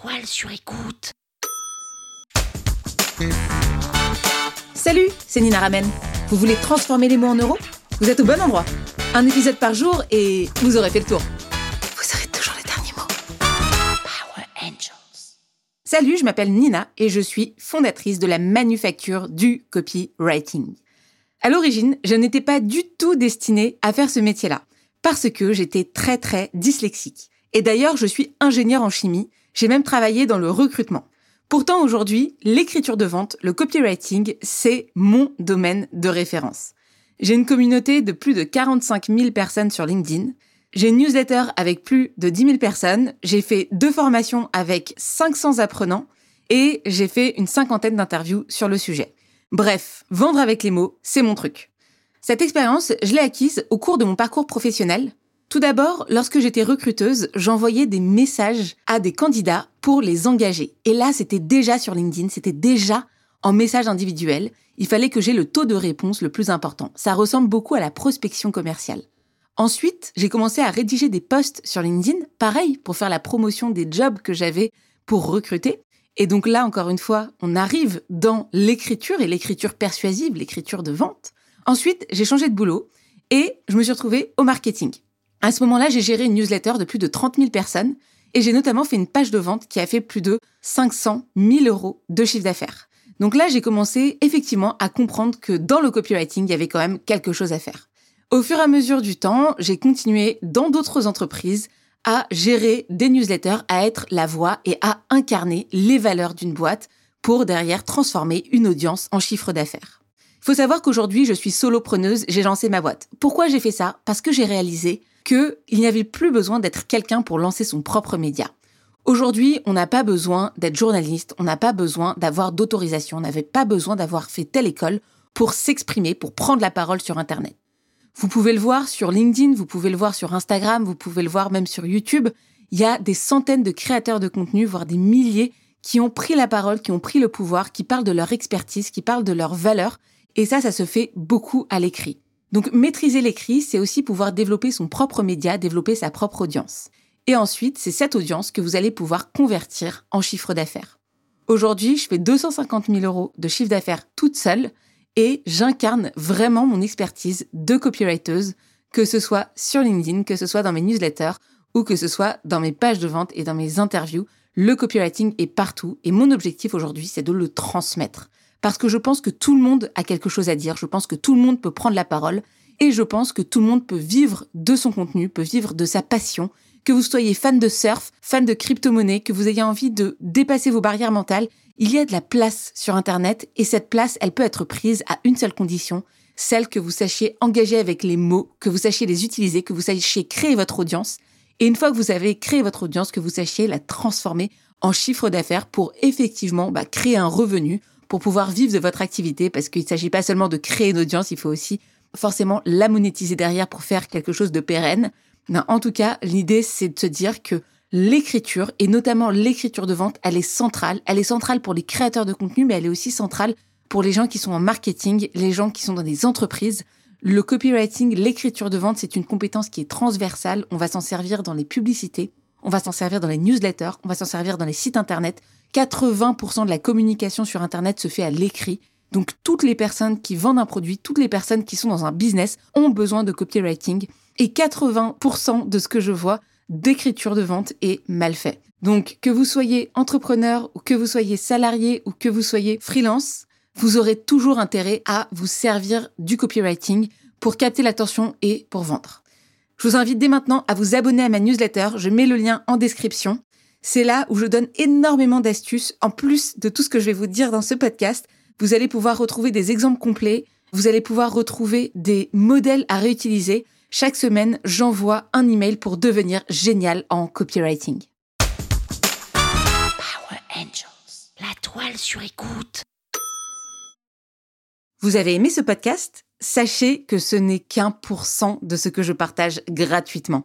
toile sur écoute. Salut, c'est Nina Ramen. Vous voulez transformer les mots en euros? Vous êtes au bon endroit. Un épisode par jour et vous aurez fait le tour. Vous aurez toujours les derniers mots. Power Angels. Salut, je m'appelle Nina et je suis fondatrice de la manufacture du copywriting. À l'origine, je n'étais pas du tout destinée à faire ce métier-là parce que j'étais très très dyslexique. Et d'ailleurs, je suis ingénieure en chimie, j'ai même travaillé dans le recrutement. Pourtant, aujourd'hui, l'écriture de vente, le copywriting, c'est mon domaine de référence. J'ai une communauté de plus de 45 000 personnes sur LinkedIn. J'ai une newsletter avec plus de 10 000 personnes. J'ai fait deux formations avec 500 apprenants et j'ai fait une cinquantaine d'interviews sur le sujet. Bref, vendre avec les mots, c'est mon truc. Cette expérience, je l'ai acquise au cours de mon parcours professionnel. Tout d'abord, lorsque j'étais recruteuse, j'envoyais des messages à des candidats pour les engager. Et là, c'était déjà sur LinkedIn, c'était déjà en message individuel. Il fallait que j'ai le taux de réponse le plus important. Ça ressemble beaucoup à la prospection commerciale. Ensuite, j'ai commencé à rédiger des posts sur LinkedIn, pareil, pour faire la promotion des jobs que j'avais pour recruter. Et donc là, encore une fois, on arrive dans l'écriture et l'écriture persuasive, l'écriture de vente. Ensuite, j'ai changé de boulot et je me suis retrouvée au marketing. À ce moment-là, j'ai géré une newsletter de plus de 30 000 personnes et j'ai notamment fait une page de vente qui a fait plus de 500 000 euros de chiffre d'affaires. Donc là, j'ai commencé effectivement à comprendre que dans le copywriting, il y avait quand même quelque chose à faire. Au fur et à mesure du temps, j'ai continué dans d'autres entreprises à gérer des newsletters, à être la voix et à incarner les valeurs d'une boîte pour derrière transformer une audience en chiffre d'affaires. Faut savoir qu'aujourd'hui, je suis solopreneuse, j'ai lancé ma boîte. Pourquoi j'ai fait ça? Parce que j'ai réalisé qu'il n'y avait plus besoin d'être quelqu'un pour lancer son propre média. Aujourd'hui, on n'a pas besoin d'être journaliste, on n'a pas besoin d'avoir d'autorisation, on n'avait pas besoin d'avoir fait telle école pour s'exprimer, pour prendre la parole sur Internet. Vous pouvez le voir sur LinkedIn, vous pouvez le voir sur Instagram, vous pouvez le voir même sur YouTube. Il y a des centaines de créateurs de contenu, voire des milliers, qui ont pris la parole, qui ont pris le pouvoir, qui parlent de leur expertise, qui parlent de leurs valeurs et ça, ça se fait beaucoup à l'écrit. Donc maîtriser l'écrit, c'est aussi pouvoir développer son propre média, développer sa propre audience. Et ensuite, c'est cette audience que vous allez pouvoir convertir en chiffre d'affaires. Aujourd'hui, je fais 250 000 euros de chiffre d'affaires toute seule et j'incarne vraiment mon expertise de copywriteuse, que ce soit sur LinkedIn, que ce soit dans mes newsletters ou que ce soit dans mes pages de vente et dans mes interviews. Le copywriting est partout et mon objectif aujourd'hui, c'est de le transmettre parce que je pense que tout le monde a quelque chose à dire, je pense que tout le monde peut prendre la parole, et je pense que tout le monde peut vivre de son contenu, peut vivre de sa passion, que vous soyez fan de surf, fan de crypto-monnaie, que vous ayez envie de dépasser vos barrières mentales, il y a de la place sur Internet, et cette place, elle peut être prise à une seule condition, celle que vous sachiez engager avec les mots, que vous sachiez les utiliser, que vous sachiez créer votre audience, et une fois que vous avez créé votre audience, que vous sachiez la transformer en chiffre d'affaires pour effectivement bah, créer un revenu, pour pouvoir vivre de votre activité, parce qu'il ne s'agit pas seulement de créer une audience, il faut aussi forcément la monétiser derrière pour faire quelque chose de pérenne. en tout cas, l'idée, c'est de se dire que l'écriture, et notamment l'écriture de vente, elle est centrale. Elle est centrale pour les créateurs de contenu, mais elle est aussi centrale pour les gens qui sont en marketing, les gens qui sont dans des entreprises. Le copywriting, l'écriture de vente, c'est une compétence qui est transversale. On va s'en servir dans les publicités, on va s'en servir dans les newsletters, on va s'en servir dans les sites internet. 80% de la communication sur Internet se fait à l'écrit. Donc toutes les personnes qui vendent un produit, toutes les personnes qui sont dans un business ont besoin de copywriting. Et 80% de ce que je vois d'écriture de vente est mal fait. Donc que vous soyez entrepreneur ou que vous soyez salarié ou que vous soyez freelance, vous aurez toujours intérêt à vous servir du copywriting pour capter l'attention et pour vendre. Je vous invite dès maintenant à vous abonner à ma newsletter, je mets le lien en description. C'est là où je donne énormément d'astuces. En plus de tout ce que je vais vous dire dans ce podcast, vous allez pouvoir retrouver des exemples complets, vous allez pouvoir retrouver des modèles à réutiliser. Chaque semaine, j'envoie un email pour devenir génial en copywriting. Power Angels, la toile sur écoute. Vous avez aimé ce podcast? Sachez que ce n'est qu'un pour cent de ce que je partage gratuitement.